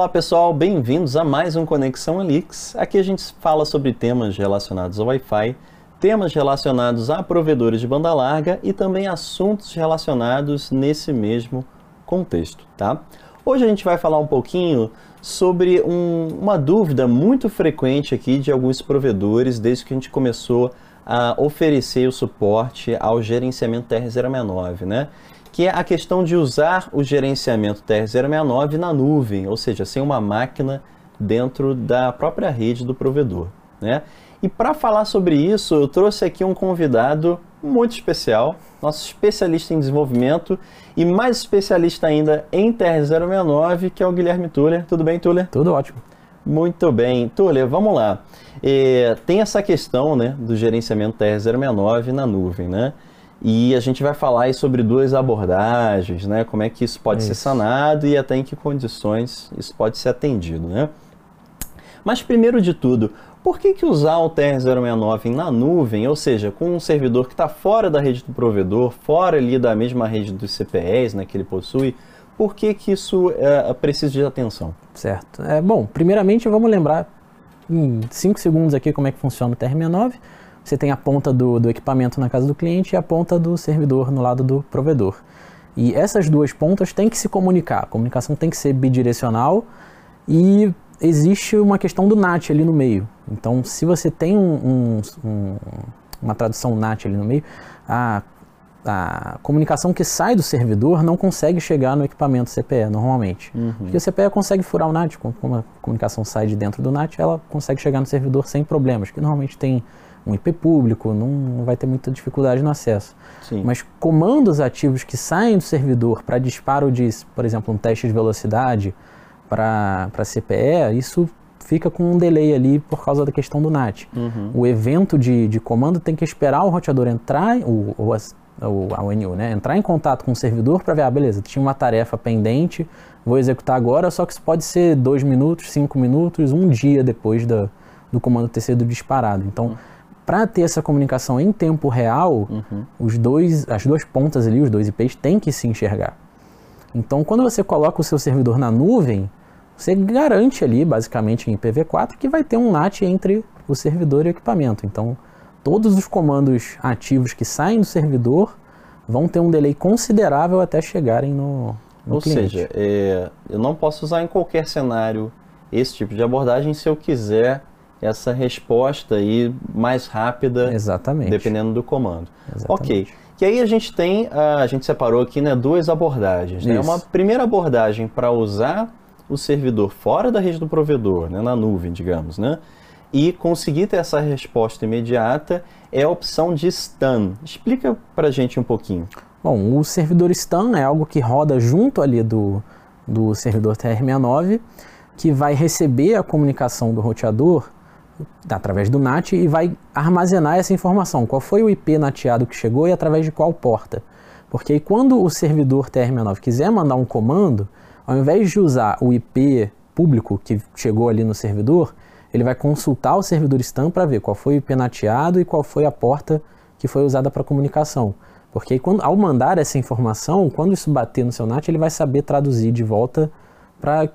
Olá pessoal, bem-vindos a mais um Conexão Alix. Aqui a gente fala sobre temas relacionados ao Wi-Fi, temas relacionados a provedores de banda larga e também assuntos relacionados nesse mesmo contexto, tá? Hoje a gente vai falar um pouquinho sobre um, uma dúvida muito frequente aqui de alguns provedores desde que a gente começou a oferecer o suporte ao gerenciamento TR069, né? Que é a questão de usar o gerenciamento TR069 na nuvem, ou seja, sem uma máquina dentro da própria rede do provedor. Né? E para falar sobre isso, eu trouxe aqui um convidado muito especial, nosso especialista em desenvolvimento e mais especialista ainda em TR069, que é o Guilherme Tuller. Tudo bem, Tuller? Tudo ótimo. Muito bem. Tuller, vamos lá. É, tem essa questão né, do gerenciamento TR069 na nuvem, né? E a gente vai falar sobre duas abordagens, né? Como é que isso pode isso. ser sanado e até em que condições isso pode ser atendido, né? Mas primeiro de tudo, por que, que usar o TR069 na nuvem, ou seja, com um servidor que está fora da rede do provedor, fora ali da mesma rede dos CPEs né, que ele possui, por que, que isso é, precisa de atenção? Certo. É, bom, primeiramente vamos lembrar em 5 segundos aqui como é que funciona o TR69. Você tem a ponta do, do equipamento na casa do cliente e a ponta do servidor no lado do provedor. E essas duas pontas têm que se comunicar. A comunicação tem que ser bidirecional e existe uma questão do NAT ali no meio. Então, se você tem um, um, um, uma tradução NAT ali no meio, a, a comunicação que sai do servidor não consegue chegar no equipamento CPE normalmente. Uhum. Porque o CPE consegue furar o NAT, como a comunicação sai de dentro do NAT, ela consegue chegar no servidor sem problemas, que normalmente tem um IP público, não vai ter muita dificuldade no acesso. Sim. Mas comandos ativos que saem do servidor para disparo de, por exemplo, um teste de velocidade para CPE, isso fica com um delay ali por causa da questão do NAT. Uhum. O evento de, de comando tem que esperar o roteador entrar, o, o, o, a ONU, né, entrar em contato com o servidor para ver, ah, beleza, tinha uma tarefa pendente, vou executar agora, só que isso pode ser dois minutos, cinco minutos, um dia depois da, do comando ter sido disparado. Então, uhum para ter essa comunicação em tempo real, uhum. os dois, as duas pontas ali, os dois IPs, têm que se enxergar. Então, quando você coloca o seu servidor na nuvem, você garante ali, basicamente em IPv4, que vai ter um NAT entre o servidor e o equipamento. Então, todos os comandos ativos que saem do servidor vão ter um delay considerável até chegarem no, no Ou cliente. seja, é, eu não posso usar em qualquer cenário esse tipo de abordagem se eu quiser essa resposta aí mais rápida, Exatamente. dependendo do comando. Exatamente. Ok. E aí a gente tem, a gente separou aqui né, duas abordagens. Né? Uma primeira abordagem para usar o servidor fora da rede do provedor, né, na nuvem, digamos, né? E conseguir ter essa resposta imediata é a opção de stun. Explica para a gente um pouquinho. Bom, o servidor stun é algo que roda junto ali do, do servidor TR69, que vai receber a comunicação do roteador através do NAT e vai armazenar essa informação. Qual foi o IP nateado que chegou e através de qual porta. Porque aí, quando o servidor TR69 quiser mandar um comando, ao invés de usar o IP público que chegou ali no servidor, ele vai consultar o servidor STAN para ver qual foi o IP nateado e qual foi a porta que foi usada para comunicação. Porque aí, quando, ao mandar essa informação, quando isso bater no seu NAT, ele vai saber traduzir de volta para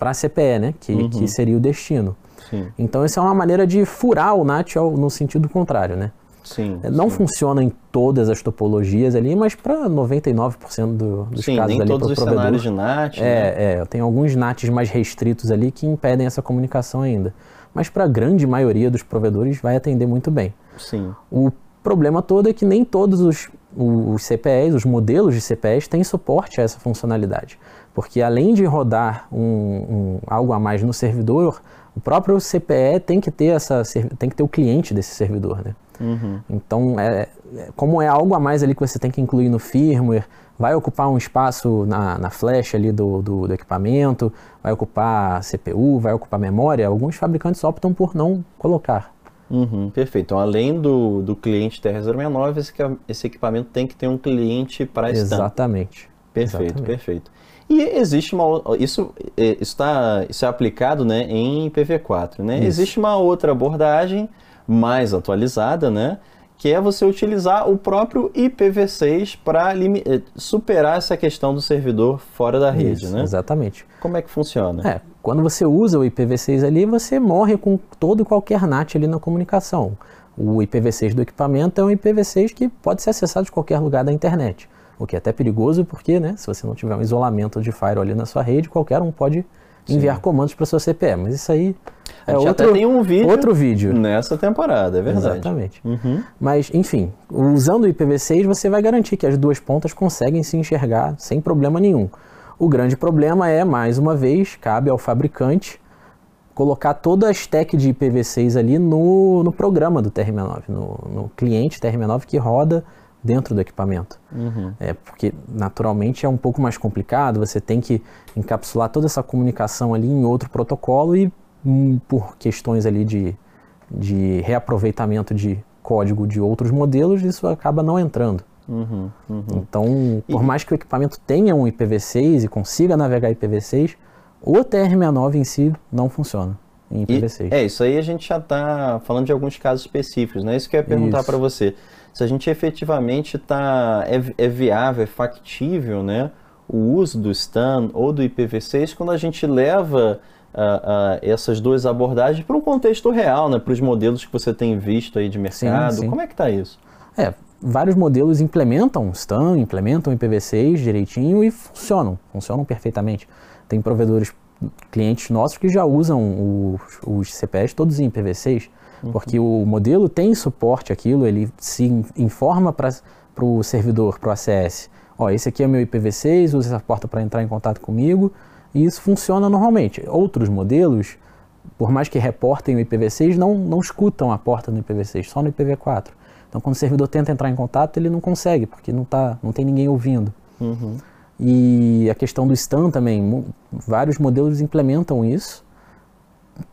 a CPE, né? que, uhum. que seria o destino. Sim. Então, isso é uma maneira de furar o NAT no sentido contrário, né? Sim, não sim. funciona em todas as topologias ali, mas para 99% do, dos sim, casos nem ali todos os provedor, cenários de NAT. É, né? é, tem alguns NATs mais restritos ali que impedem essa comunicação ainda. Mas para a grande maioria dos provedores vai atender muito bem. Sim. O problema todo é que nem todos os, os CPEs, os modelos de CPEs têm suporte a essa funcionalidade. Porque além de rodar um, um, algo a mais no servidor, o próprio CPE tem que ter essa tem que ter o cliente desse servidor, né? Uhum. Então, é, é, como é algo a mais ali que você tem que incluir no firmware, vai ocupar um espaço na, na flash ali do, do, do, equipamento, vai ocupar CPU, vai ocupar memória, alguns fabricantes optam por não colocar. Uhum, perfeito. Então, além do, do cliente TR-069, esse, esse equipamento tem que ter um cliente para Exatamente. Perfeito, Exatamente. perfeito. E existe uma isso está isso é aplicado, né, em IPv4, né? Isso. Existe uma outra abordagem mais atualizada, né, que é você utilizar o próprio IPv6 para eh, superar essa questão do servidor fora da rede, Isso, né? Exatamente. Como é que funciona? É, quando você usa o IPv6 ali, você morre com todo e qualquer NAT ali na comunicação. O IPv6 do equipamento é um IPv6 que pode ser acessado de qualquer lugar da internet, o que é até perigoso porque, né, se você não tiver um isolamento de firewall ali na sua rede, qualquer um pode enviar Sim. comandos para sua CPE, mas isso aí é outro, tem um vídeo outro vídeo nessa temporada, é verdade. Exatamente. Uhum. Mas, enfim, usando o IPv6 você vai garantir que as duas pontas conseguem se enxergar sem problema nenhum. O grande problema é, mais uma vez, cabe ao fabricante colocar toda a stack de IPv6 ali no, no programa do TRM9, no, no cliente TRM9 que roda dentro do equipamento. Uhum. É, porque naturalmente é um pouco mais complicado, você tem que encapsular toda essa comunicação ali em outro protocolo e hum, por questões ali de, de reaproveitamento de código de outros modelos, isso acaba não entrando. Uhum, uhum. Então, por e... mais que o equipamento tenha um IPv6 e consiga navegar IPv6, o TR69 em si não funciona em IPv6. E, é, isso aí a gente já está falando de alguns casos específicos, né? Isso que eu ia perguntar para você. Se a gente efetivamente está é, é, viável, é factível, né? O uso do STAN ou do IPv6 quando a gente leva uh, uh, essas duas abordagens para um contexto real, né? Para os modelos que você tem visto aí de mercado. Sim, sim. Como é que está isso? É, vários modelos implementam STAN, implementam IPv6 direitinho e funcionam, funcionam perfeitamente. Tem provedores, clientes nossos que já usam os, os CPS todos em IPv6, uhum. porque o modelo tem suporte aquilo, ele se informa para o servidor, para o ACS. Ó, esse aqui é o meu IPv6, usa essa porta para entrar em contato comigo, e isso funciona normalmente. Outros modelos, por mais que reportem o IPv6, não, não escutam a porta no IPv6, só no IPv4. Então, quando o servidor tenta entrar em contato, ele não consegue, porque não, tá, não tem ninguém ouvindo. Uhum. E a questão do STAN também, vários modelos implementam isso,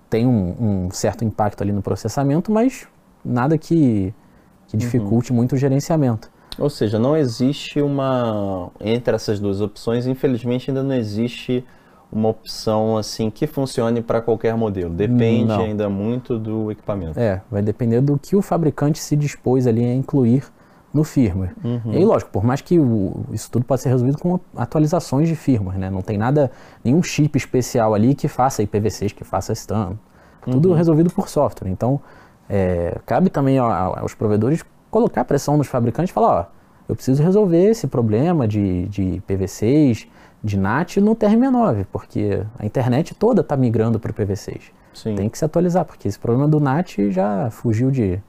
tem um, um, certo impacto ali no processamento, mas nada que, que dificulte uhum. muito o gerenciamento. Ou seja, não existe uma. Entre essas duas opções, infelizmente ainda não existe uma opção assim que funcione para qualquer modelo. Depende não. ainda muito do equipamento. É, vai depender do que o fabricante se dispôs ali a incluir no firmware. Uhum. E aí, lógico, por mais que o, isso tudo pode ser resolvido com atualizações de firmware, né? Não tem nada, nenhum chip especial ali que faça IPv6, que faça STAN. Tudo uhum. resolvido por software. Então, é, cabe também aos provedores colocar pressão nos fabricantes e falar, ó, eu preciso resolver esse problema de, de IPv6, de NAT no TRM9, porque a internet toda está migrando para o IPv6. Sim. Tem que se atualizar, porque esse problema do NAT já fugiu de,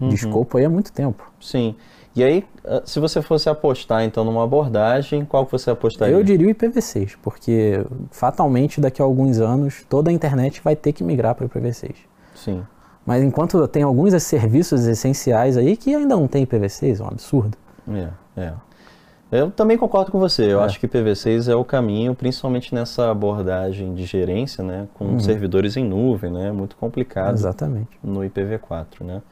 uhum. de escopo aí há muito tempo. Sim. E aí, ah, se você fosse apostar então numa abordagem, qual que você apostaria? Eu diria o IPv6, porque fatalmente daqui a alguns anos toda a internet vai ter que migrar para o IPv6. Sim. Mas enquanto tem alguns serviços essenciais aí que ainda não tem IPv6, é um absurdo. É, é. Eu também concordo com você. Eu é. acho que IPv6 é o caminho, principalmente nessa abordagem de gerência, né, com uhum. servidores em nuvem, né, muito complicado. Exatamente. No IPv4, né.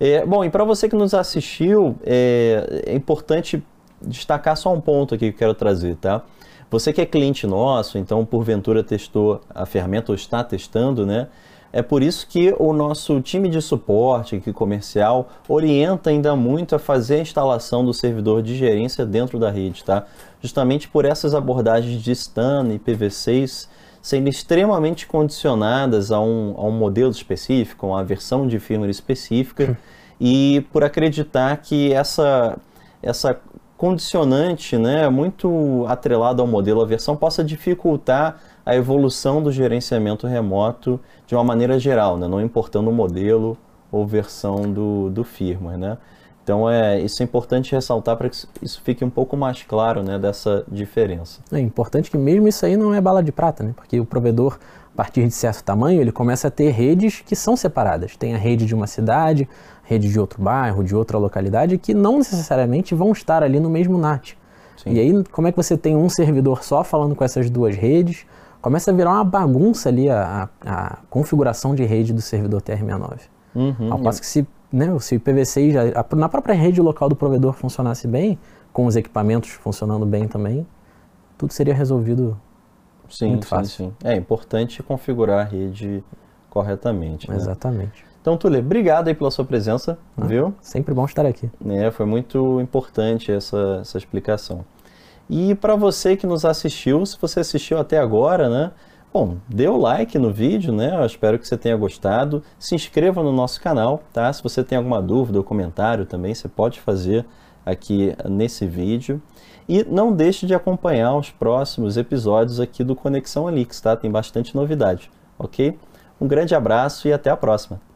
É, bom, e para você que nos assistiu, é, é, importante destacar só um ponto aqui que eu quero trazer, tá? Você que é cliente nosso, então porventura testou a ferramenta ou está testando, né? É por isso que o nosso time de suporte aqui comercial orienta ainda muito a fazer a instalação do servidor de gerência dentro da rede, tá? Justamente por essas abordagens de STAN e PV6 sendo extremamente condicionadas a um, a um modelo específico, a uma versão de firmware específica, e por acreditar que essa, essa condicionante, né, muito atrelada ao modelo, a versão possa dificultar a evolução do gerenciamento remoto de uma maneira geral, né, não importando o modelo ou versão do, do firmware, né. Então é isso é importante ressaltar para que isso fique um pouco mais claro, né, dessa diferença. É importante que mesmo isso aí não é bala de prata, né? Porque o provedor, a partir de certo tamanho, ele começa a ter redes que são separadas. Tem a rede de uma cidade, rede de outro bairro, de outra localidade, que não necessariamente vão estar ali no mesmo NAT. Sim. E aí, como é que você tem um servidor só falando com essas duas redes? Começa a virar uma bagunça ali a, a, a configuração de rede do servidor TR69. Uhum, Ao passo que se né, se o IPv6 já, na própria rede local do provedor funcionasse bem, com os equipamentos funcionando bem também, tudo seria resolvido sim, muito fácil. Sim, sim. É importante configurar a rede corretamente. Né? Exatamente. Então, Tule, obrigado aí pela sua presença, ah, viu? Sempre bom estar aqui. É, foi muito importante essa, essa explicação. E para você que nos assistiu, se você assistiu até agora, né, Bom, dê o like no vídeo, né? Eu espero que você tenha gostado. Se inscreva no nosso canal, tá? Se você tem alguma dúvida ou comentário também, você pode fazer aqui nesse vídeo. E não deixe de acompanhar os próximos episódios aqui do Conexão Alix, tá? Tem bastante novidade, ok? Um grande abraço e até a próxima!